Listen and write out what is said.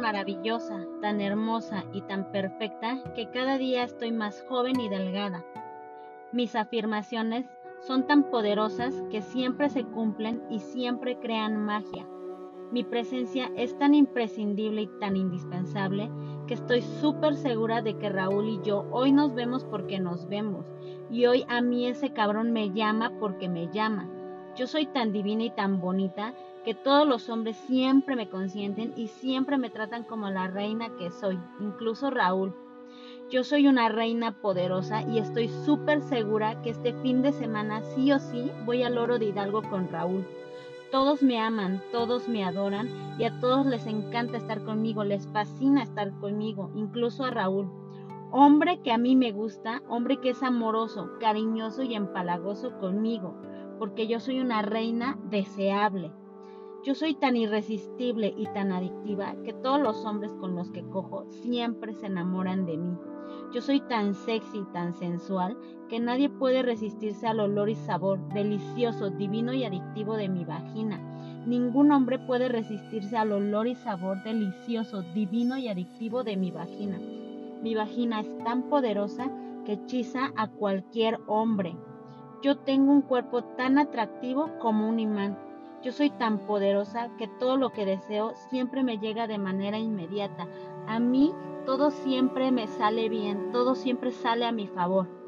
maravillosa, tan hermosa y tan perfecta que cada día estoy más joven y delgada. Mis afirmaciones son tan poderosas que siempre se cumplen y siempre crean magia. Mi presencia es tan imprescindible y tan indispensable que estoy súper segura de que Raúl y yo hoy nos vemos porque nos vemos y hoy a mí ese cabrón me llama porque me llama. Yo soy tan divina y tan bonita que todos los hombres siempre me consienten y siempre me tratan como la reina que soy, incluso Raúl. Yo soy una reina poderosa y estoy súper segura que este fin de semana sí o sí voy al oro de Hidalgo con Raúl. Todos me aman, todos me adoran y a todos les encanta estar conmigo, les fascina estar conmigo, incluso a Raúl. Hombre que a mí me gusta, hombre que es amoroso, cariñoso y empalagoso conmigo, porque yo soy una reina deseable. Yo soy tan irresistible y tan adictiva que todos los hombres con los que cojo siempre se enamoran de mí. Yo soy tan sexy y tan sensual que nadie puede resistirse al olor y sabor delicioso, divino y adictivo de mi vagina. Ningún hombre puede resistirse al olor y sabor delicioso, divino y adictivo de mi vagina. Mi vagina es tan poderosa que hechiza a cualquier hombre. Yo tengo un cuerpo tan atractivo como un imán. Yo soy tan poderosa que todo lo que deseo siempre me llega de manera inmediata. A mí todo siempre me sale bien, todo siempre sale a mi favor.